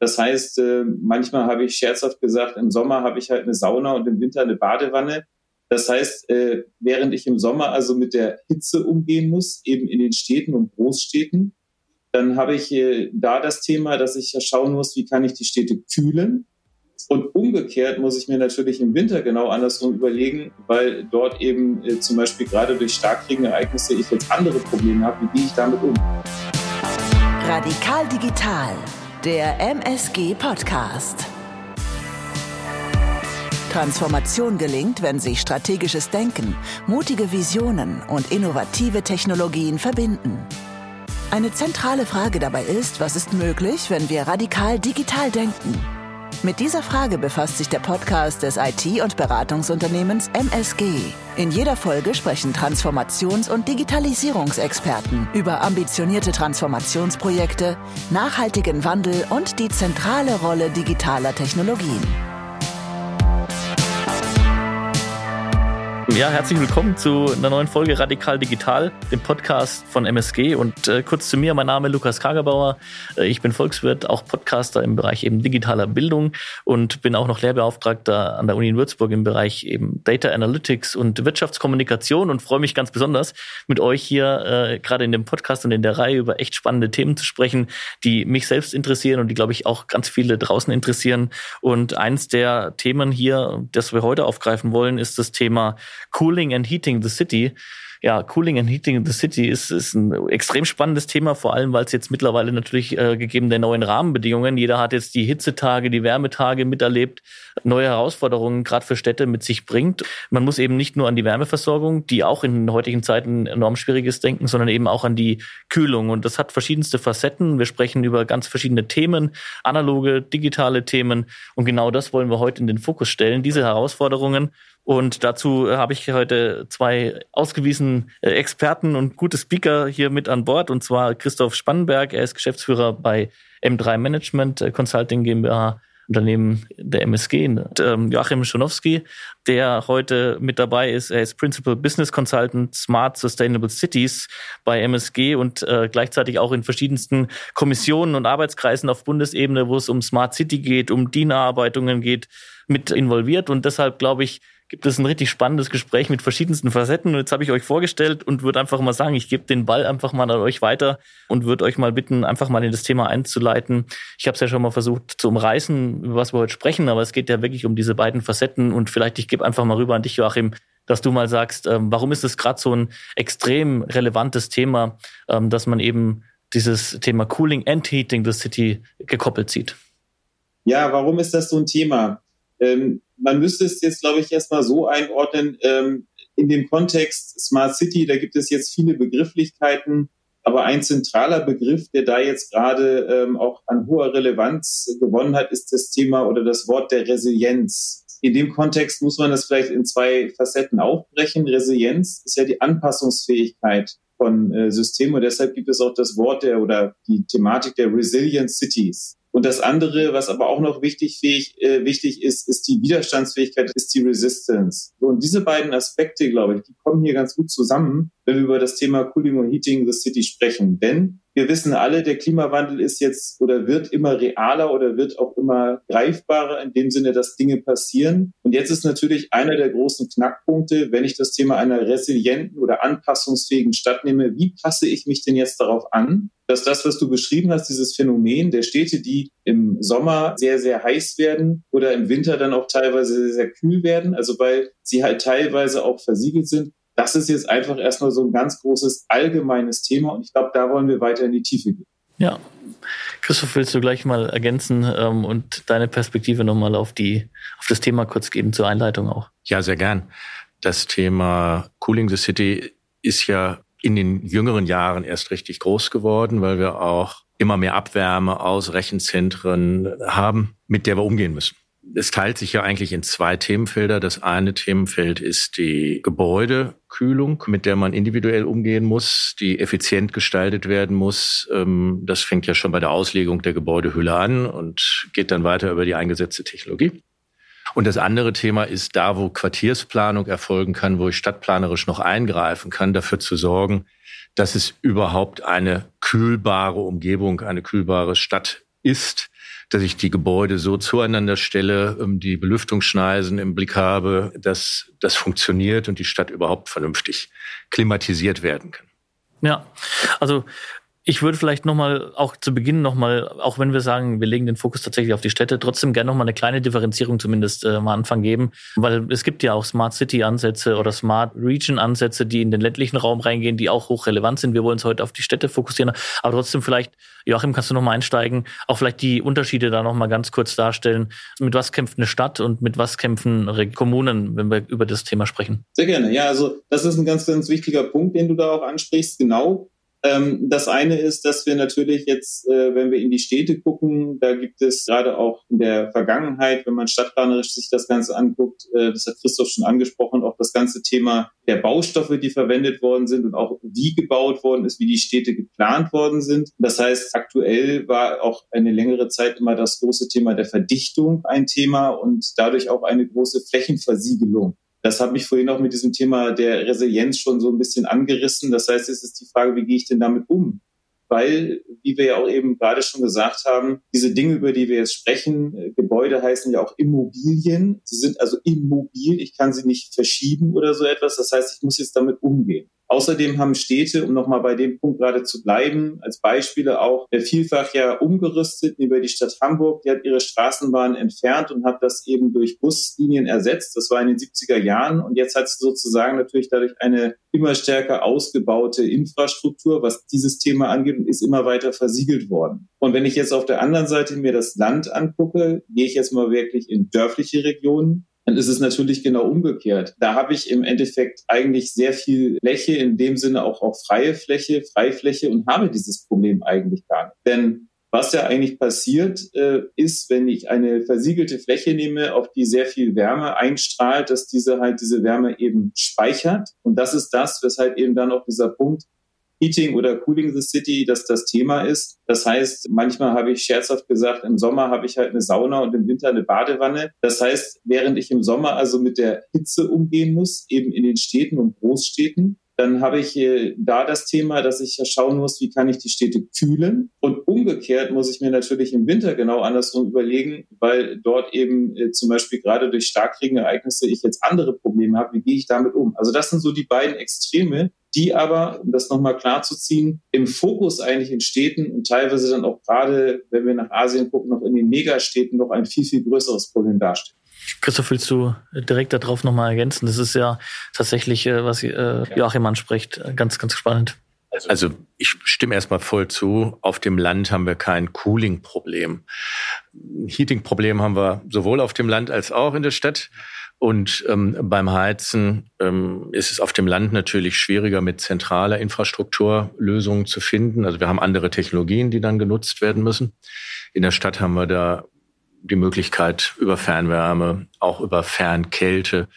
Das heißt, äh, manchmal habe ich scherzhaft gesagt, im Sommer habe ich halt eine Sauna und im Winter eine Badewanne. Das heißt, äh, während ich im Sommer also mit der Hitze umgehen muss, eben in den Städten und Großstädten, dann habe ich äh, da das Thema, dass ich schauen muss, wie kann ich die Städte kühlen. Und umgekehrt muss ich mir natürlich im Winter genau andersrum überlegen, weil dort eben zum Beispiel gerade durch Starkregenereignisse ich jetzt andere Probleme habe. Wie gehe ich damit um? Radikal Digital, der MSG Podcast. Transformation gelingt, wenn sich strategisches Denken, mutige Visionen und innovative Technologien verbinden. Eine zentrale Frage dabei ist, was ist möglich, wenn wir radikal digital denken? Mit dieser Frage befasst sich der Podcast des IT- und Beratungsunternehmens MSG. In jeder Folge sprechen Transformations- und Digitalisierungsexperten über ambitionierte Transformationsprojekte, nachhaltigen Wandel und die zentrale Rolle digitaler Technologien. Ja, herzlich willkommen zu einer neuen Folge Radikal Digital, dem Podcast von MSG. Und äh, kurz zu mir, mein Name ist Lukas Kagerbauer. Äh, ich bin Volkswirt, auch Podcaster im Bereich eben digitaler Bildung und bin auch noch Lehrbeauftragter an der Uni in Würzburg im Bereich eben Data Analytics und Wirtschaftskommunikation und freue mich ganz besonders, mit euch hier äh, gerade in dem Podcast und in der Reihe über echt spannende Themen zu sprechen, die mich selbst interessieren und die, glaube ich, auch ganz viele draußen interessieren. Und eins der Themen hier, das wir heute aufgreifen wollen, ist das Thema Cooling and Heating the City. Ja, Cooling and Heating the City ist, ist ein extrem spannendes Thema, vor allem weil es jetzt mittlerweile natürlich äh, gegeben der neuen Rahmenbedingungen, jeder hat jetzt die Hitzetage, die Wärmetage miterlebt, neue Herausforderungen gerade für Städte mit sich bringt. Man muss eben nicht nur an die Wärmeversorgung, die auch in heutigen Zeiten enorm schwierig ist, denken, sondern eben auch an die Kühlung. Und das hat verschiedenste Facetten. Wir sprechen über ganz verschiedene Themen, analoge, digitale Themen. Und genau das wollen wir heute in den Fokus stellen, diese Herausforderungen und dazu äh, habe ich heute zwei ausgewiesen äh, Experten und gute Speaker hier mit an Bord. Und zwar Christoph Spannenberg. Er ist Geschäftsführer bei M3 Management äh, Consulting GmbH. Unternehmen der MSG, und, ähm, Joachim Schonowski, der heute mit dabei ist. Er ist Principal Business Consultant Smart Sustainable Cities bei MSG und gleichzeitig auch in verschiedensten Kommissionen und Arbeitskreisen auf Bundesebene, wo es um Smart City geht, um DIN-Erarbeitungen geht, mit involviert. Und deshalb glaube ich, gibt es ein richtig spannendes Gespräch mit verschiedensten Facetten. Und jetzt habe ich euch vorgestellt und würde einfach mal sagen, ich gebe den Ball einfach mal an euch weiter und würde euch mal bitten, einfach mal in das Thema einzuleiten. Ich habe es ja schon mal versucht zu umreißen, über was wir heute sprechen, aber es geht ja wirklich um diese beiden Facetten. Und vielleicht, ich gebe einfach mal rüber an dich, Joachim, dass du mal sagst, ähm, warum ist es gerade so ein extrem relevantes Thema, ähm, dass man eben dieses Thema Cooling and Heating the City gekoppelt sieht? Ja, warum ist das so ein Thema? Ähm, man müsste es jetzt, glaube ich, erstmal so einordnen. Ähm, in dem Kontext Smart City, da gibt es jetzt viele Begrifflichkeiten, aber ein zentraler Begriff, der da jetzt gerade ähm, auch an hoher Relevanz gewonnen hat, ist das Thema oder das Wort der Resilienz. In dem Kontext muss man das vielleicht in zwei Facetten aufbrechen. Resilienz ist ja die Anpassungsfähigkeit von äh, Systemen und deshalb gibt es auch das Wort der oder die Thematik der Resilient Cities. Und das andere, was aber auch noch wichtig, fähig, äh, wichtig ist, ist die Widerstandsfähigkeit, ist die Resistance. Und diese beiden Aspekte, glaube ich, die kommen hier ganz gut zusammen, wenn wir über das Thema Cooling und Heating the City sprechen. Denn wir wissen alle, der Klimawandel ist jetzt oder wird immer realer oder wird auch immer greifbarer in dem Sinne, dass Dinge passieren. Und jetzt ist natürlich einer der großen Knackpunkte, wenn ich das Thema einer resilienten oder anpassungsfähigen Stadt nehme, wie passe ich mich denn jetzt darauf an, dass das, was du beschrieben hast, dieses Phänomen der Städte, die im Sommer sehr, sehr heiß werden oder im Winter dann auch teilweise sehr, sehr kühl werden, also weil sie halt teilweise auch versiegelt sind, das ist jetzt einfach erstmal so ein ganz großes allgemeines Thema und ich glaube, da wollen wir weiter in die Tiefe gehen. Ja. Christoph, willst du gleich mal ergänzen ähm, und deine Perspektive nochmal auf die, auf das Thema kurz geben zur Einleitung auch? Ja, sehr gern. Das Thema Cooling the City ist ja in den jüngeren Jahren erst richtig groß geworden, weil wir auch immer mehr Abwärme aus Rechenzentren haben, mit der wir umgehen müssen es teilt sich ja eigentlich in zwei Themenfelder. Das eine Themenfeld ist die Gebäudekühlung, mit der man individuell umgehen muss, die effizient gestaltet werden muss. Ähm, das fängt ja schon bei der Auslegung der Gebäudehülle an und geht dann weiter über die eingesetzte Technologie. Und das andere Thema ist da, wo Quartiersplanung erfolgen kann, wo ich stadtplanerisch noch eingreifen kann, dafür zu sorgen, dass es überhaupt eine kühlbare Umgebung, eine kühlbare Stadt ist, dass ich die Gebäude so zueinander stelle, die Belüftungsschneisen im Blick habe, dass das funktioniert und die Stadt überhaupt vernünftig klimatisiert werden kann. Ja, also ich würde vielleicht nochmal, auch zu Beginn nochmal, auch wenn wir sagen, wir legen den Fokus tatsächlich auf die Städte, trotzdem gerne nochmal eine kleine Differenzierung zumindest äh, am Anfang geben, weil es gibt ja auch Smart City Ansätze oder Smart Region Ansätze, die in den ländlichen Raum reingehen, die auch hochrelevant sind. Wir wollen uns heute auf die Städte fokussieren, aber trotzdem vielleicht, Joachim, kannst du nochmal einsteigen, auch vielleicht die Unterschiede da nochmal ganz kurz darstellen. Mit was kämpft eine Stadt und mit was kämpfen Kommunen, wenn wir über das Thema sprechen? Sehr gerne. Ja, also das ist ein ganz, ganz wichtiger Punkt, den du da auch ansprichst. Genau ähm, das eine ist, dass wir natürlich jetzt, äh, wenn wir in die Städte gucken, da gibt es gerade auch in der Vergangenheit, wenn man stadtplanerisch sich das Ganze anguckt, äh, das hat Christoph schon angesprochen, auch das ganze Thema der Baustoffe, die verwendet worden sind und auch wie gebaut worden ist, wie die Städte geplant worden sind. Das heißt, aktuell war auch eine längere Zeit immer das große Thema der Verdichtung ein Thema und dadurch auch eine große Flächenversiegelung. Das habe ich vorhin auch mit diesem Thema der Resilienz schon so ein bisschen angerissen. Das heißt, es ist die Frage, wie gehe ich denn damit um? Weil, wie wir ja auch eben gerade schon gesagt haben, diese Dinge, über die wir jetzt sprechen, äh, Gebäude heißen ja auch Immobilien. Sie sind also immobil. Ich kann sie nicht verschieben oder so etwas. Das heißt, ich muss jetzt damit umgehen. Außerdem haben Städte, um nochmal bei dem Punkt gerade zu bleiben, als Beispiele auch vielfach ja umgerüstet über die Stadt Hamburg. Die hat ihre Straßenbahn entfernt und hat das eben durch Buslinien ersetzt. Das war in den 70er Jahren. Und jetzt hat sie sozusagen natürlich dadurch eine immer stärker ausgebaute Infrastruktur, was dieses Thema angeht, und ist immer weiter versiegelt worden. Und wenn ich jetzt auf der anderen Seite mir das Land angucke, gehe ich jetzt mal wirklich in dörfliche Regionen, dann ist es natürlich genau umgekehrt. Da habe ich im Endeffekt eigentlich sehr viel Fläche, in dem Sinne auch, auch freie Fläche, Freifläche und habe dieses Problem eigentlich gar nicht. Denn was ja eigentlich passiert, äh, ist, wenn ich eine versiegelte Fläche nehme, auf die sehr viel Wärme einstrahlt, dass diese halt diese Wärme eben speichert. Und das ist das, weshalb eben dann auch dieser Punkt Heating oder Cooling the City, dass das Thema ist. Das heißt, manchmal habe ich scherzhaft gesagt, im Sommer habe ich halt eine Sauna und im Winter eine Badewanne. Das heißt, während ich im Sommer also mit der Hitze umgehen muss, eben in den Städten und Großstädten, dann habe ich äh, da das Thema, dass ich schauen muss, wie kann ich die Städte kühlen. Und umgekehrt muss ich mir natürlich im Winter genau andersrum überlegen, weil dort eben äh, zum Beispiel gerade durch Starkregenereignisse ich jetzt andere Probleme habe. Wie gehe ich damit um? Also das sind so die beiden Extreme, die aber, um das nochmal klar zu ziehen, im Fokus eigentlich in Städten und teilweise dann auch gerade, wenn wir nach Asien gucken, noch in den Megastädten noch ein viel, viel größeres Problem darstellen. Christoph, willst du direkt darauf nochmal ergänzen? Das ist ja tatsächlich, äh, was äh, Joachim anspricht, ganz, ganz spannend. Also ich stimme erstmal voll zu. Auf dem Land haben wir kein Cooling-Problem. Heating-Problem haben wir sowohl auf dem Land als auch in der Stadt. Und ähm, beim Heizen ähm, ist es auf dem Land natürlich schwieriger, mit zentraler Infrastruktur Lösungen zu finden. Also wir haben andere Technologien, die dann genutzt werden müssen. In der Stadt haben wir da die Möglichkeit, über Fernwärme, auch über Fernkälte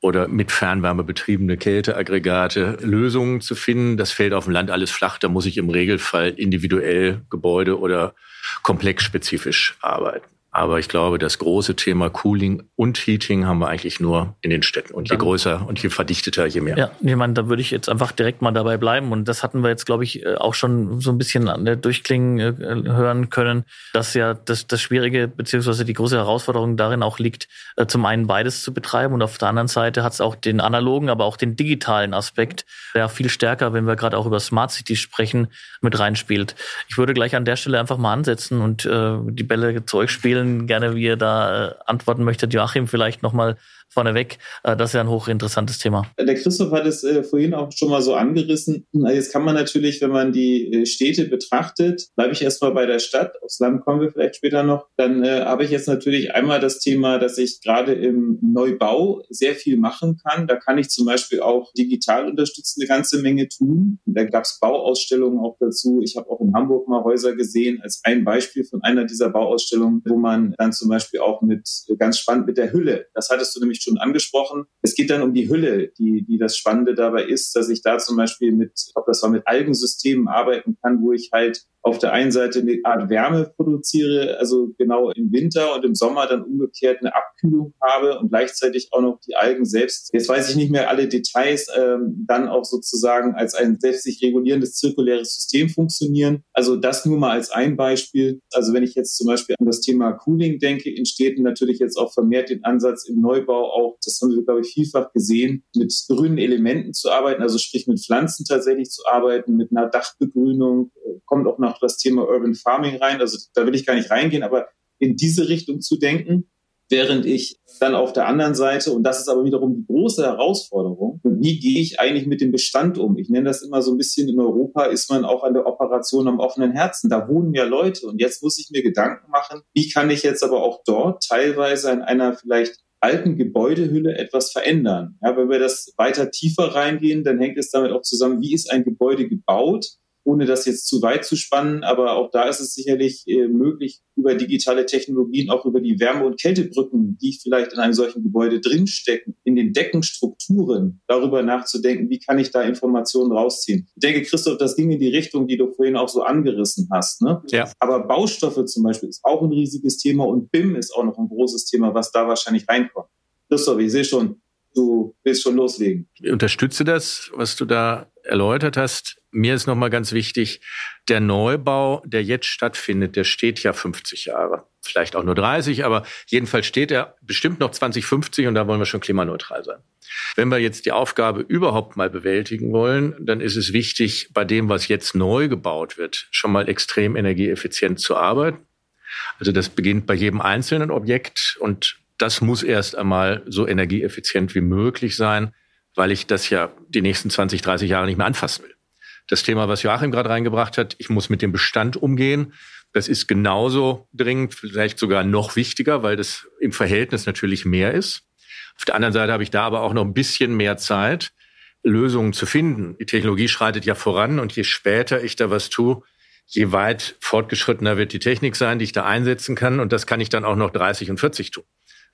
oder mit Fernwärme betriebene Kälteaggregate Lösungen zu finden. Das fällt auf dem Land alles flach. Da muss ich im Regelfall individuell Gebäude oder komplexspezifisch arbeiten. Aber ich glaube, das große Thema Cooling und Heating haben wir eigentlich nur in den Städten. Und je größer und je verdichteter, je mehr. Ja, ich meine, da würde ich jetzt einfach direkt mal dabei bleiben. Und das hatten wir jetzt, glaube ich, äh, auch schon so ein bisschen an der Durchklingen äh, hören können, dass ja das, das Schwierige beziehungsweise die große Herausforderung darin auch liegt, äh, zum einen beides zu betreiben und auf der anderen Seite hat es auch den analogen, aber auch den digitalen Aspekt, der viel stärker, wenn wir gerade auch über Smart Cities sprechen, mit reinspielt. Ich würde gleich an der Stelle einfach mal ansetzen und äh, die Bälle zu euch spielen erzählen, gerne wie ihr da äh, antworten möchtet. Joachim, vielleicht nochmal vorneweg. Äh, das ist ja ein hochinteressantes Thema. Der Christoph hat es äh, vorhin auch schon mal so angerissen. Jetzt kann man natürlich, wenn man die äh, Städte betrachtet, bleibe ich erstmal bei der Stadt. Aufs Land kommen wir vielleicht später noch. Dann habe ich jetzt natürlich einmal das Thema, dass ich gerade im Neubau sehr viel machen kann. Da kann ich zum Beispiel auch digital unterstützen eine ganze Menge tun. Da gab es Bauausstellungen auch dazu. Ich habe auch in Hamburg mal Häuser gesehen als ein Beispiel von einer dieser Bauausstellungen, wo man dann zum Beispiel auch mit ganz spannend mit der Hülle, das hattest du nämlich schon angesprochen. Es geht dann um die Hülle, die, die das Spannende dabei ist, dass ich da zum Beispiel mit, glaube, das war mit Algensystemen arbeiten kann, wo ich halt auf der einen Seite eine Art Wärme produziere, also genau im Winter und im Sommer dann umgekehrt eine Abkühlung habe und gleichzeitig auch noch die Algen selbst, jetzt weiß ich nicht mehr alle Details, ähm, dann auch sozusagen als ein selbst sich regulierendes zirkuläres System funktionieren. Also das nur mal als ein Beispiel. Also wenn ich jetzt zum Beispiel an das Thema Cooling denke, in Städten natürlich jetzt auch vermehrt den Ansatz im Neubau auch, das haben wir, glaube ich, vielfach gesehen, mit grünen Elementen zu arbeiten, also sprich mit Pflanzen tatsächlich zu arbeiten, mit einer Dachbegrünung, äh, kommt auch noch das Thema Urban Farming rein. Also da will ich gar nicht reingehen, aber in diese Richtung zu denken, während ich dann auf der anderen Seite, und das ist aber wiederum die große Herausforderung, wie gehe ich eigentlich mit dem Bestand um? Ich nenne das immer so ein bisschen, in Europa ist man auch an der Operation am offenen Herzen. Da wohnen ja Leute und jetzt muss ich mir Gedanken machen, wie kann ich jetzt aber auch dort teilweise in einer vielleicht alten Gebäudehülle etwas verändern. Ja, wenn wir das weiter tiefer reingehen, dann hängt es damit auch zusammen, wie ist ein Gebäude gebaut? Ohne das jetzt zu weit zu spannen, aber auch da ist es sicherlich äh, möglich, über digitale Technologien, auch über die Wärme- und Kältebrücken, die vielleicht in einem solchen Gebäude drinstecken, in den Deckenstrukturen, darüber nachzudenken, wie kann ich da Informationen rausziehen. Ich denke, Christoph, das ging in die Richtung, die du vorhin auch so angerissen hast. Ne? Ja. Aber Baustoffe zum Beispiel ist auch ein riesiges Thema und BIM ist auch noch ein großes Thema, was da wahrscheinlich reinkommt. Christoph, ich sehe schon, du willst schon loslegen. Ich unterstütze das, was du da erläutert hast. Mir ist nochmal ganz wichtig, der Neubau, der jetzt stattfindet, der steht ja 50 Jahre. Vielleicht auch nur 30, aber jedenfalls steht er bestimmt noch 2050 und da wollen wir schon klimaneutral sein. Wenn wir jetzt die Aufgabe überhaupt mal bewältigen wollen, dann ist es wichtig, bei dem, was jetzt neu gebaut wird, schon mal extrem energieeffizient zu arbeiten. Also das beginnt bei jedem einzelnen Objekt und das muss erst einmal so energieeffizient wie möglich sein, weil ich das ja die nächsten 20, 30 Jahre nicht mehr anfassen will. Das Thema, was Joachim gerade reingebracht hat, ich muss mit dem Bestand umgehen. Das ist genauso dringend, vielleicht sogar noch wichtiger, weil das im Verhältnis natürlich mehr ist. Auf der anderen Seite habe ich da aber auch noch ein bisschen mehr Zeit, Lösungen zu finden. Die Technologie schreitet ja voran und je später ich da was tue, je weit fortgeschrittener wird die Technik sein, die ich da einsetzen kann. Und das kann ich dann auch noch 30 und 40 tun.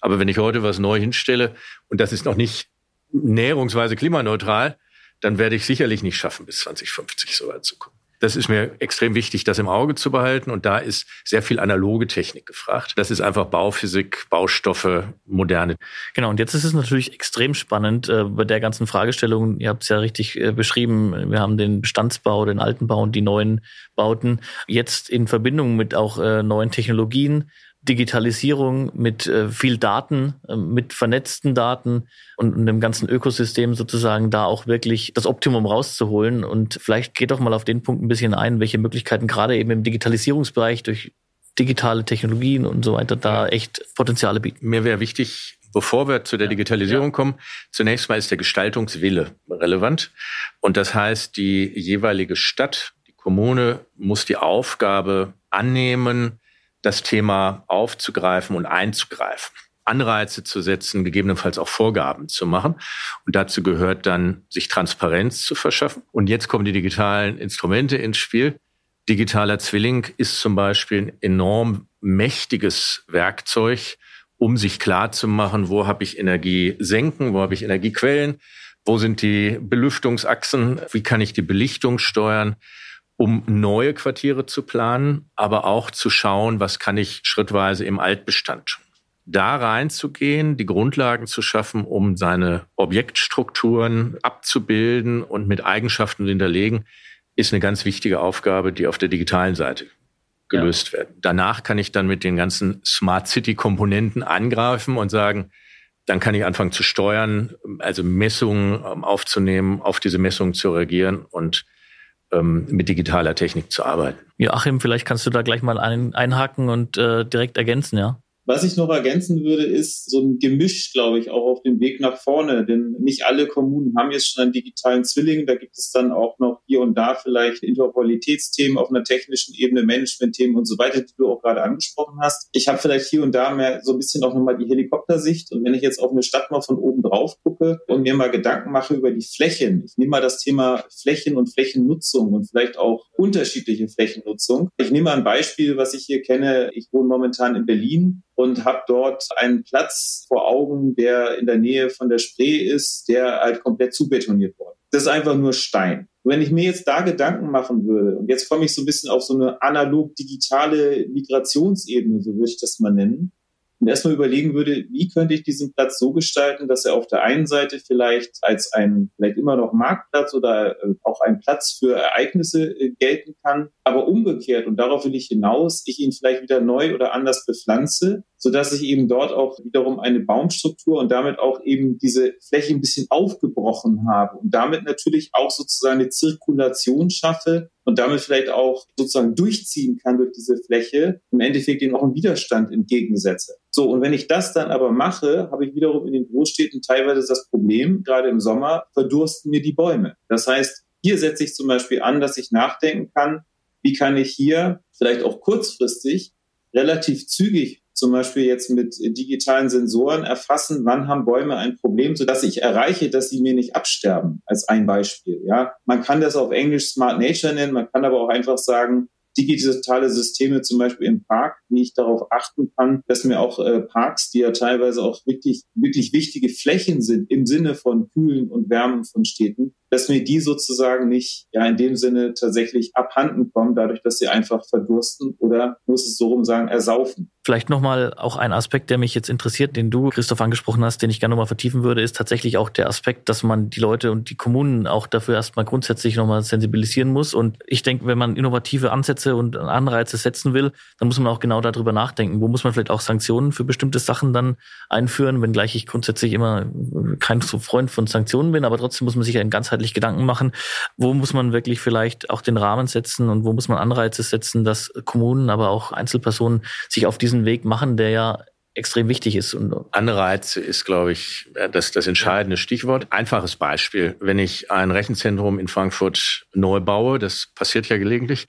Aber wenn ich heute was neu hinstelle und das ist noch nicht näherungsweise klimaneutral, dann werde ich sicherlich nicht schaffen, bis 2050 so weit zu kommen. Das ist mir extrem wichtig, das im Auge zu behalten. Und da ist sehr viel analoge Technik gefragt. Das ist einfach Bauphysik, Baustoffe, moderne. Genau. Und jetzt ist es natürlich extrem spannend äh, bei der ganzen Fragestellung. Ihr habt es ja richtig äh, beschrieben. Wir haben den Bestandsbau, den alten Bau und die neuen Bauten. Jetzt in Verbindung mit auch äh, neuen Technologien Digitalisierung mit äh, viel Daten, äh, mit vernetzten Daten und, und dem ganzen Ökosystem sozusagen da auch wirklich das Optimum rauszuholen. Und vielleicht geht doch mal auf den Punkt ein bisschen ein, welche Möglichkeiten gerade eben im Digitalisierungsbereich durch digitale Technologien und so weiter da echt Potenziale bieten. Mir wäre wichtig, bevor wir zu der Digitalisierung ja. kommen, zunächst mal ist der Gestaltungswille relevant. Und das heißt, die jeweilige Stadt, die Kommune muss die Aufgabe annehmen, das Thema aufzugreifen und einzugreifen. Anreize zu setzen, gegebenenfalls auch Vorgaben zu machen. Und dazu gehört dann, sich Transparenz zu verschaffen. Und jetzt kommen die digitalen Instrumente ins Spiel. Digitaler Zwilling ist zum Beispiel ein enorm mächtiges Werkzeug, um sich klar zu machen, wo habe ich Energiesenken, wo habe ich Energiequellen, wo sind die Belüftungsachsen, wie kann ich die Belichtung steuern um neue Quartiere zu planen, aber auch zu schauen, was kann ich schrittweise im Altbestand. Da reinzugehen, die Grundlagen zu schaffen, um seine Objektstrukturen abzubilden und mit Eigenschaften hinterlegen, ist eine ganz wichtige Aufgabe, die auf der digitalen Seite gelöst ja. werden. Danach kann ich dann mit den ganzen Smart City Komponenten angreifen und sagen, dann kann ich anfangen zu steuern, also Messungen ähm, aufzunehmen, auf diese Messungen zu reagieren und ähm, mit digitaler Technik zu arbeiten. Joachim, vielleicht kannst du da gleich mal ein, einhaken und äh, direkt ergänzen, ja? Was ich noch ergänzen würde, ist so ein Gemisch, glaube ich, auch auf dem Weg nach vorne. Denn nicht alle Kommunen haben jetzt schon einen digitalen Zwilling. Da gibt es dann auch noch hier und da vielleicht Interoperabilitätsthemen auf einer technischen Ebene, Managementthemen und so weiter, die du auch gerade angesprochen hast. Ich habe vielleicht hier und da mehr so ein bisschen auch nochmal die Helikoptersicht. Und wenn ich jetzt auf eine Stadt mal von oben drauf gucke und mir mal Gedanken mache über die Flächen, ich nehme mal das Thema Flächen und Flächennutzung und vielleicht auch unterschiedliche Flächennutzung. Ich nehme mal ein Beispiel, was ich hier kenne. Ich wohne momentan in Berlin und habe dort einen Platz vor Augen, der in der Nähe von der Spree ist, der halt komplett zubetoniert worden das ist einfach nur Stein. wenn ich mir jetzt da Gedanken machen würde, und jetzt komme ich so ein bisschen auf so eine analog-digitale Migrationsebene, so würde ich das mal nennen, und erstmal überlegen würde, wie könnte ich diesen Platz so gestalten, dass er auf der einen Seite vielleicht als ein, vielleicht immer noch Marktplatz oder äh, auch ein Platz für Ereignisse äh, gelten kann, aber umgekehrt, und darauf will ich hinaus, ich ihn vielleicht wieder neu oder anders bepflanze, so dass ich eben dort auch wiederum eine Baumstruktur und damit auch eben diese Fläche ein bisschen aufgebrochen habe und damit natürlich auch sozusagen eine Zirkulation schaffe, und damit vielleicht auch sozusagen durchziehen kann durch diese Fläche, im Endeffekt ihnen auch einen Widerstand entgegensetze. So, und wenn ich das dann aber mache, habe ich wiederum in den Großstädten teilweise das Problem, gerade im Sommer verdursten mir die Bäume. Das heißt, hier setze ich zum Beispiel an, dass ich nachdenken kann, wie kann ich hier vielleicht auch kurzfristig relativ zügig zum Beispiel jetzt mit digitalen Sensoren erfassen, wann haben Bäume ein Problem, sodass ich erreiche, dass sie mir nicht absterben, als ein Beispiel. Ja, man kann das auf Englisch Smart Nature nennen, man kann aber auch einfach sagen, digitale Systeme zum Beispiel im Park, wie ich darauf achten kann, dass mir auch äh, Parks, die ja teilweise auch wirklich, wirklich wichtige Flächen sind im Sinne von Kühlen und Wärmen von Städten, dass mir die sozusagen nicht ja in dem Sinne tatsächlich abhanden kommen, dadurch, dass sie einfach verdursten oder muss es so rum sagen, ersaufen. Vielleicht nochmal auch ein Aspekt, der mich jetzt interessiert, den du, Christoph, angesprochen hast, den ich gerne nochmal vertiefen würde, ist tatsächlich auch der Aspekt, dass man die Leute und die Kommunen auch dafür erstmal grundsätzlich nochmal sensibilisieren muss. Und ich denke, wenn man innovative Ansätze und Anreize setzen will, dann muss man auch genau darüber nachdenken. Wo muss man vielleicht auch Sanktionen für bestimmte Sachen dann einführen, wenngleich ich grundsätzlich immer kein so Freund von Sanktionen bin, aber trotzdem muss man sich ja ganzheitlich Gedanken machen, wo muss man wirklich vielleicht auch den Rahmen setzen und wo muss man Anreize setzen, dass Kommunen, aber auch Einzelpersonen sich auf diesen Weg machen, der ja extrem wichtig ist. Und Anreize ist, glaube ich, das, das entscheidende Stichwort. Einfaches Beispiel. Wenn ich ein Rechenzentrum in Frankfurt neu baue, das passiert ja gelegentlich,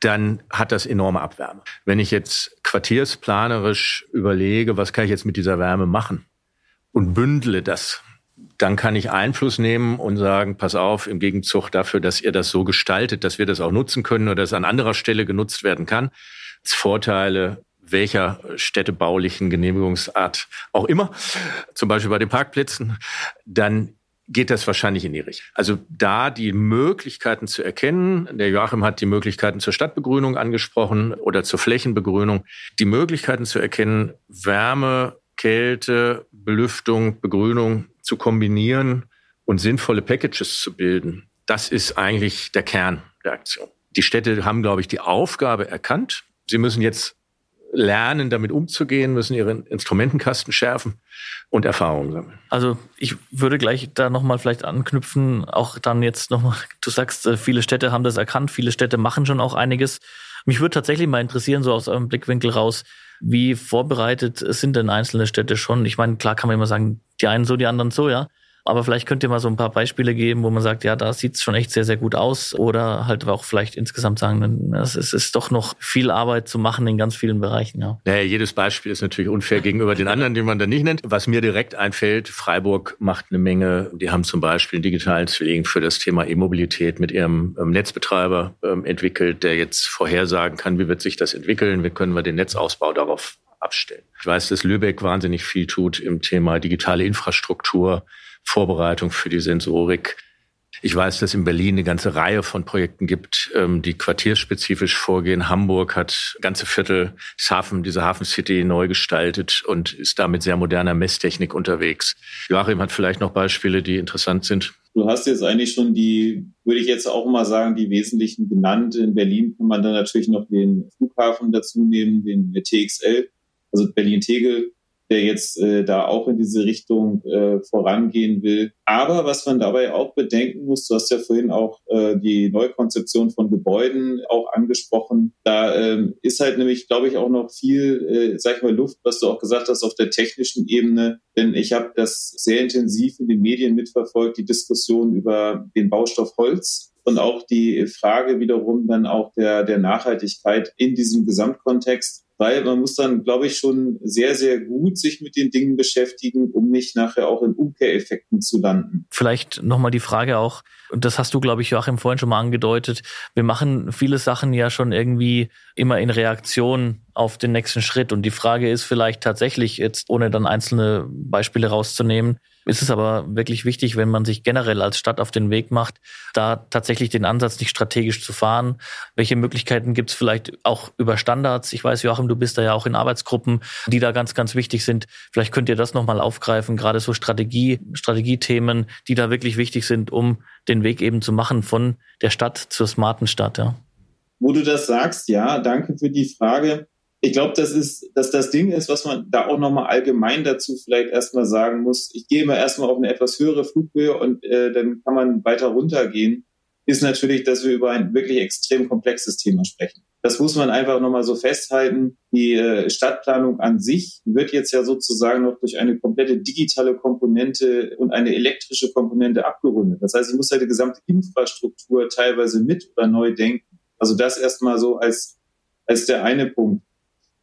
dann hat das enorme Abwärme. Wenn ich jetzt quartiersplanerisch überlege, was kann ich jetzt mit dieser Wärme machen und bündle das, dann kann ich Einfluss nehmen und sagen, pass auf, im Gegenzug dafür, dass ihr das so gestaltet, dass wir das auch nutzen können oder dass an anderer Stelle genutzt werden kann. Vorteile welcher städtebaulichen Genehmigungsart auch immer, zum Beispiel bei den Parkplätzen, dann geht das wahrscheinlich in die Richtung. Also da die Möglichkeiten zu erkennen, der Joachim hat die Möglichkeiten zur Stadtbegrünung angesprochen oder zur Flächenbegrünung, die Möglichkeiten zu erkennen, Wärme, Kälte, Belüftung, Begrünung zu kombinieren und sinnvolle Packages zu bilden, das ist eigentlich der Kern der Aktion. Die Städte haben, glaube ich, die Aufgabe erkannt. Sie müssen jetzt lernen, damit umzugehen, müssen ihren Instrumentenkasten schärfen und Erfahrungen sammeln. Also ich würde gleich da nochmal vielleicht anknüpfen, auch dann jetzt nochmal, du sagst, äh, viele Städte haben das erkannt, viele Städte machen schon auch einiges. Mich würde tatsächlich mal interessieren, so aus eurem Blickwinkel raus, wie vorbereitet sind denn einzelne Städte schon? Ich meine, klar kann man immer sagen, die einen so, die anderen so, ja. Aber vielleicht könnt ihr mal so ein paar Beispiele geben, wo man sagt, ja, da sieht es schon echt sehr, sehr gut aus. Oder halt auch vielleicht insgesamt sagen, es ist, ist doch noch viel Arbeit zu machen in ganz vielen Bereichen. Ja. Naja, jedes Beispiel ist natürlich unfair gegenüber den anderen, die man dann nicht nennt. Was mir direkt einfällt, Freiburg macht eine Menge. Die haben zum Beispiel einen digitalen Zwilling für das Thema E-Mobilität mit ihrem ähm, Netzbetreiber ähm, entwickelt, der jetzt vorhersagen kann, wie wird sich das entwickeln, wie können wir den Netzausbau darauf abstellen. Ich weiß, dass Lübeck wahnsinnig viel tut im Thema digitale Infrastruktur. Vorbereitung für die Sensorik. Ich weiß, dass in Berlin eine ganze Reihe von Projekten gibt, ähm, die quartierspezifisch vorgehen. Hamburg hat ganze Viertel des Hafen, diese Hafen City neu gestaltet und ist da mit sehr moderner Messtechnik unterwegs. Joachim hat vielleicht noch Beispiele, die interessant sind. Du hast jetzt eigentlich schon die, würde ich jetzt auch mal sagen, die wesentlichen genannt. In Berlin kann man dann natürlich noch den Flughafen dazu nehmen, den TXL, also Berlin-Tegel der jetzt äh, da auch in diese Richtung äh, vorangehen will. Aber was man dabei auch bedenken muss, du hast ja vorhin auch äh, die Neukonzeption von Gebäuden auch angesprochen. Da ähm, ist halt nämlich, glaube ich, auch noch viel, äh, sag ich mal, Luft, was du auch gesagt hast, auf der technischen Ebene. Denn ich habe das sehr intensiv in den Medien mitverfolgt, die Diskussion über den Baustoff Holz und auch die Frage wiederum dann auch der, der Nachhaltigkeit in diesem Gesamtkontext weil man muss dann, glaube ich, schon sehr, sehr gut sich mit den Dingen beschäftigen, um nicht nachher auch in Umkehreffekten zu landen. Vielleicht nochmal die Frage auch, und das hast du, glaube ich, Joachim vorhin schon mal angedeutet, wir machen viele Sachen ja schon irgendwie immer in Reaktion auf den nächsten Schritt. Und die Frage ist vielleicht tatsächlich jetzt, ohne dann einzelne Beispiele rauszunehmen, ist es aber wirklich wichtig, wenn man sich generell als Stadt auf den Weg macht, da tatsächlich den Ansatz nicht strategisch zu fahren. Welche Möglichkeiten gibt es vielleicht auch über Standards? Ich weiß, Joachim, du bist da ja auch in Arbeitsgruppen, die da ganz, ganz wichtig sind. Vielleicht könnt ihr das nochmal aufgreifen, gerade so Strategie, Strategiethemen, die da wirklich wichtig sind, um den Weg eben zu machen von der Stadt zur smarten Stadt. Ja. Wo du das sagst, ja, danke für die Frage ich glaube, das ist, dass das Ding ist, was man da auch nochmal allgemein dazu vielleicht erstmal sagen muss. Ich gehe immer erstmal auf eine etwas höhere Flughöhe und äh, dann kann man weiter runtergehen, ist natürlich, dass wir über ein wirklich extrem komplexes Thema sprechen. Das muss man einfach nochmal so festhalten. Die äh, Stadtplanung an sich wird jetzt ja sozusagen noch durch eine komplette digitale Komponente und eine elektrische Komponente abgerundet. Das heißt, ich muss ja die gesamte Infrastruktur teilweise mit oder neu denken. Also das erstmal so als, als der eine Punkt.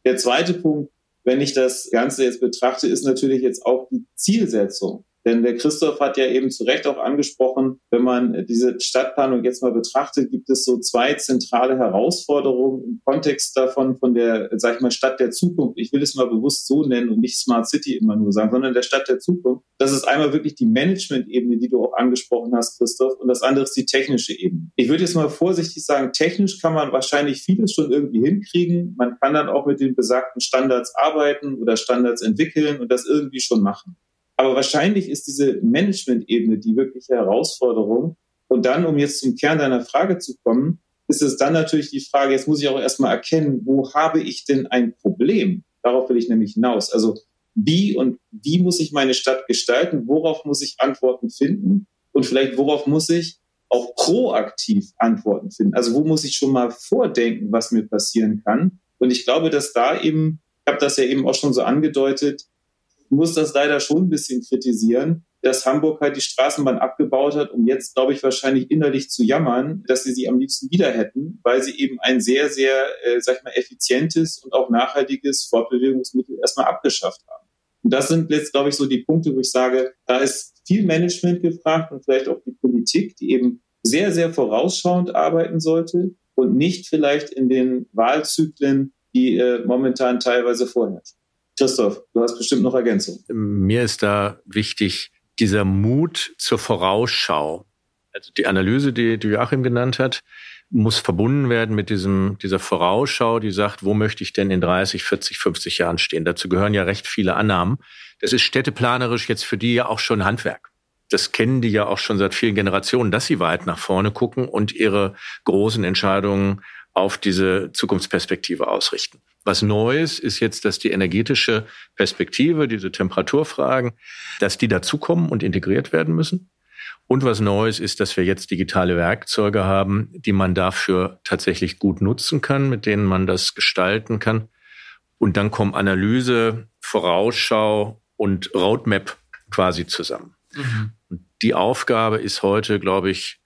Der zweite Punkt, wenn ich das Ganze jetzt betrachte, ist natürlich jetzt auch die Zielsetzung. Denn der Christoph hat ja eben zu Recht auch angesprochen, wenn man diese Stadtplanung jetzt mal betrachtet, gibt es so zwei zentrale Herausforderungen im Kontext davon, von der, sag ich mal, Stadt der Zukunft. Ich will es mal bewusst so nennen und nicht Smart City immer nur sagen, sondern der Stadt der Zukunft. Das ist einmal wirklich die Management-Ebene, die du auch angesprochen hast, Christoph, und das andere ist die technische Ebene. Ich würde jetzt mal vorsichtig sagen, technisch kann man wahrscheinlich vieles schon irgendwie hinkriegen. Man kann dann auch mit den besagten Standards arbeiten oder Standards entwickeln und das irgendwie schon machen. Aber wahrscheinlich ist diese Management-Ebene die wirkliche Herausforderung. Und dann, um jetzt zum Kern deiner Frage zu kommen, ist es dann natürlich die Frage, jetzt muss ich auch erstmal erkennen, wo habe ich denn ein Problem? Darauf will ich nämlich hinaus. Also wie und wie muss ich meine Stadt gestalten? Worauf muss ich Antworten finden? Und vielleicht worauf muss ich auch proaktiv Antworten finden? Also wo muss ich schon mal vordenken, was mir passieren kann? Und ich glaube, dass da eben, ich habe das ja eben auch schon so angedeutet, muss das leider schon ein bisschen kritisieren, dass Hamburg halt die Straßenbahn abgebaut hat, um jetzt, glaube ich, wahrscheinlich innerlich zu jammern, dass sie sie am liebsten wieder hätten, weil sie eben ein sehr, sehr, äh, sag ich mal, effizientes und auch nachhaltiges Fortbewegungsmittel erstmal abgeschafft haben. Und das sind jetzt, glaube ich, so die Punkte, wo ich sage, da ist viel Management gefragt und vielleicht auch die Politik, die eben sehr, sehr vorausschauend arbeiten sollte und nicht vielleicht in den Wahlzyklen, die äh, momentan teilweise vorherrschen. Christoph, du hast bestimmt noch Ergänzung. Mir ist da wichtig dieser Mut zur Vorausschau. Also die Analyse, die, die Joachim genannt hat, muss verbunden werden mit diesem, dieser Vorausschau, die sagt, wo möchte ich denn in 30, 40, 50 Jahren stehen? Dazu gehören ja recht viele Annahmen. Das ist städteplanerisch jetzt für die ja auch schon Handwerk. Das kennen die ja auch schon seit vielen Generationen, dass sie weit nach vorne gucken und ihre großen Entscheidungen auf diese Zukunftsperspektive ausrichten. Was Neues ist jetzt, dass die energetische Perspektive, diese Temperaturfragen, dass die dazukommen und integriert werden müssen. Und was Neues ist, dass wir jetzt digitale Werkzeuge haben, die man dafür tatsächlich gut nutzen kann, mit denen man das gestalten kann. Und dann kommen Analyse, Vorausschau und Roadmap quasi zusammen. Mhm. Und die Aufgabe ist heute, glaube ich,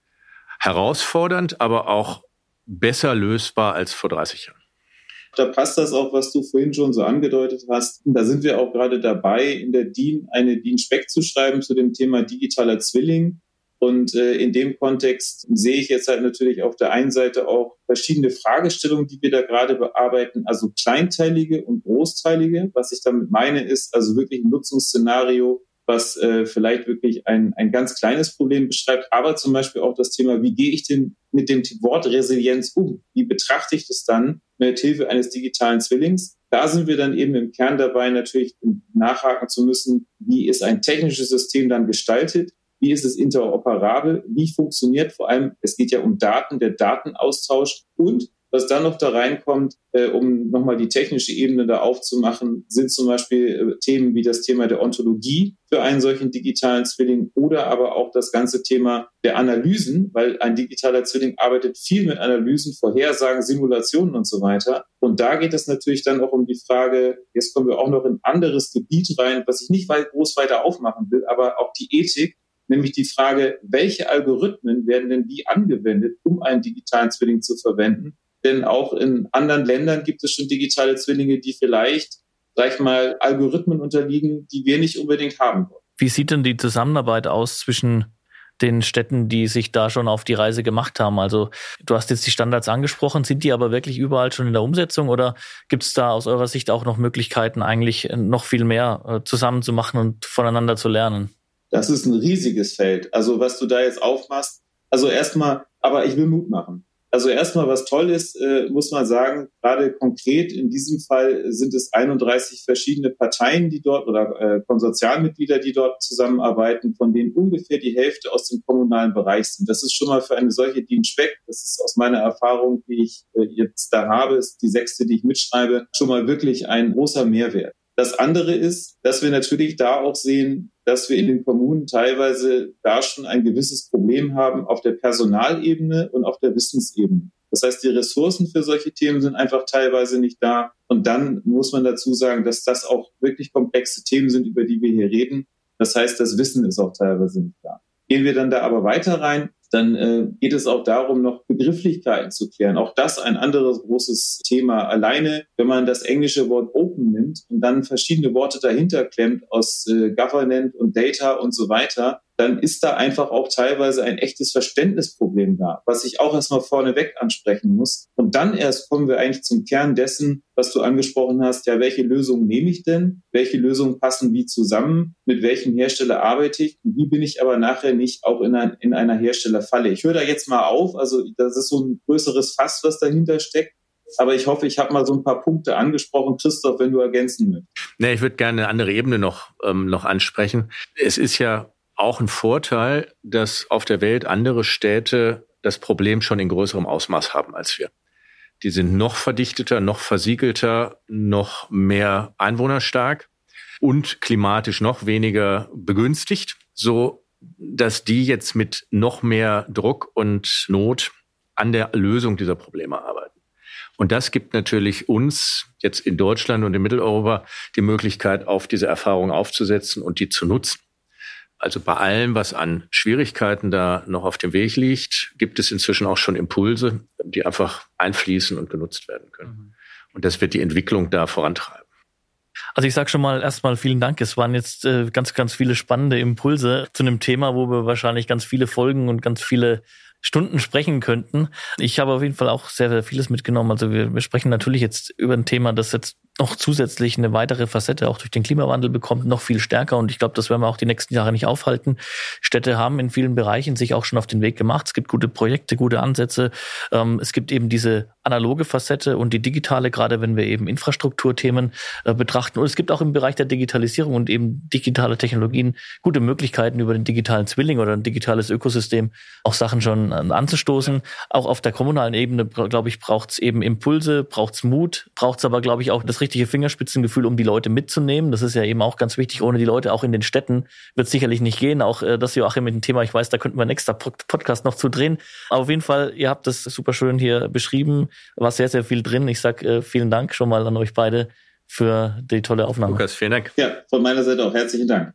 herausfordernd, aber auch besser lösbar als vor 30 Jahren. Da passt das auch, was du vorhin schon so angedeutet hast. Da sind wir auch gerade dabei, in der DIN eine DIN-Spec zu schreiben zu dem Thema digitaler Zwilling. Und äh, in dem Kontext sehe ich jetzt halt natürlich auf der einen Seite auch verschiedene Fragestellungen, die wir da gerade bearbeiten, also kleinteilige und großteilige. Was ich damit meine, ist also wirklich ein Nutzungsszenario, was äh, vielleicht wirklich ein, ein ganz kleines Problem beschreibt, aber zum Beispiel auch das Thema, wie gehe ich denn mit dem Wort Resilienz um? Wie betrachte ich das dann mit Hilfe eines digitalen Zwillings? Da sind wir dann eben im Kern dabei, natürlich nachhaken zu müssen, wie ist ein technisches System dann gestaltet? Wie ist es interoperabel? Wie funktioniert vor allem, es geht ja um Daten, der Datenaustausch und was dann noch da reinkommt, äh, um nochmal die technische Ebene da aufzumachen, sind zum Beispiel äh, Themen wie das Thema der Ontologie für einen solchen digitalen Zwilling oder aber auch das ganze Thema der Analysen, weil ein digitaler Zwilling arbeitet viel mit Analysen, Vorhersagen, Simulationen und so weiter. Und da geht es natürlich dann auch um die Frage, jetzt kommen wir auch noch in ein anderes Gebiet rein, was ich nicht weit, groß weiter aufmachen will, aber auch die Ethik, nämlich die Frage, welche Algorithmen werden denn wie angewendet, um einen digitalen Zwilling zu verwenden? Denn auch in anderen Ländern gibt es schon digitale Zwillinge, die vielleicht, sag ich mal, Algorithmen unterliegen, die wir nicht unbedingt haben wollen. Wie sieht denn die Zusammenarbeit aus zwischen den Städten, die sich da schon auf die Reise gemacht haben? Also du hast jetzt die Standards angesprochen, sind die aber wirklich überall schon in der Umsetzung oder gibt es da aus eurer Sicht auch noch Möglichkeiten, eigentlich noch viel mehr äh, zusammen zu machen und voneinander zu lernen? Das ist ein riesiges Feld. Also was du da jetzt aufmachst, also erstmal, aber ich will Mut machen. Also erstmal, was toll ist, äh, muss man sagen, gerade konkret in diesem Fall sind es 31 verschiedene Parteien, die dort oder äh, Konsortialmitglieder, die dort zusammenarbeiten, von denen ungefähr die Hälfte aus dem kommunalen Bereich sind. Das ist schon mal für eine solche Speck, das ist aus meiner Erfahrung, die ich äh, jetzt da habe, ist die sechste, die ich mitschreibe, schon mal wirklich ein großer Mehrwert. Das andere ist, dass wir natürlich da auch sehen, dass wir in den Kommunen teilweise da schon ein gewisses Problem haben auf der Personalebene und auf der Wissensebene. Das heißt, die Ressourcen für solche Themen sind einfach teilweise nicht da. Und dann muss man dazu sagen, dass das auch wirklich komplexe Themen sind, über die wir hier reden. Das heißt, das Wissen ist auch teilweise nicht da. Gehen wir dann da aber weiter rein, dann äh, geht es auch darum, noch Begrifflichkeiten zu klären. Auch das ein anderes großes Thema. Alleine, wenn man das englische Wort Open nimmt und dann verschiedene Worte dahinter klemmt aus äh, Governance und Data und so weiter, dann ist da einfach auch teilweise ein echtes Verständnisproblem da, was ich auch erstmal vorneweg ansprechen muss. Und dann erst kommen wir eigentlich zum Kern dessen, was du angesprochen hast. Ja, welche Lösungen nehme ich denn? Welche Lösungen passen wie zusammen? Mit welchem Hersteller arbeite ich? Und wie bin ich aber nachher nicht auch in, ein, in einer Herstellerfalle? Ich höre da jetzt mal auf. Also das ist so ein größeres Fass, was dahinter steckt. Aber ich hoffe, ich habe mal so ein paar Punkte angesprochen. Christoph, wenn du ergänzen möchtest. Nee, ich würde gerne eine andere Ebene noch, ähm, noch ansprechen. Es ist ja auch ein Vorteil, dass auf der Welt andere Städte das Problem schon in größerem Ausmaß haben als wir. Die sind noch verdichteter, noch versiegelter, noch mehr einwohnerstark und klimatisch noch weniger begünstigt, so dass die jetzt mit noch mehr Druck und Not an der Lösung dieser Probleme arbeiten. Und das gibt natürlich uns jetzt in Deutschland und in Mitteleuropa die Möglichkeit, auf diese Erfahrung aufzusetzen und die zu nutzen. Also bei allem, was an Schwierigkeiten da noch auf dem Weg liegt, gibt es inzwischen auch schon Impulse, die einfach einfließen und genutzt werden können. Mhm. Und das wird die Entwicklung da vorantreiben. Also ich sage schon mal erstmal vielen Dank. Es waren jetzt äh, ganz, ganz viele spannende Impulse zu einem Thema, wo wir wahrscheinlich ganz viele Folgen und ganz viele Stunden sprechen könnten. Ich habe auf jeden Fall auch sehr, sehr vieles mitgenommen. Also wir, wir sprechen natürlich jetzt über ein Thema, das jetzt noch zusätzlich eine weitere Facette auch durch den Klimawandel bekommt, noch viel stärker. Und ich glaube, das werden wir auch die nächsten Jahre nicht aufhalten. Städte haben in vielen Bereichen sich auch schon auf den Weg gemacht. Es gibt gute Projekte, gute Ansätze. Ähm, es gibt eben diese analoge Facette und die digitale, gerade wenn wir eben Infrastrukturthemen äh, betrachten. Und es gibt auch im Bereich der Digitalisierung und eben digitale Technologien gute Möglichkeiten über den digitalen Zwilling oder ein digitales Ökosystem auch Sachen schon äh, anzustoßen. Auch auf der kommunalen Ebene, glaube ich, braucht es eben Impulse, braucht es Mut, braucht es aber, glaube ich, auch das richtige Fingerspitzengefühl, um die Leute mitzunehmen. Das ist ja eben auch ganz wichtig. Ohne die Leute auch in den Städten wird es sicherlich nicht gehen. Auch äh, das Joachim mit dem Thema, ich weiß, da könnten wir einen extra Podcast noch zu drehen. Aber auf jeden Fall, ihr habt das super schön hier beschrieben. War sehr, sehr viel drin. Ich sag äh, vielen Dank schon mal an euch beide für die tolle Aufnahme. Lukas, vielen Dank. Ja, von meiner Seite auch herzlichen Dank.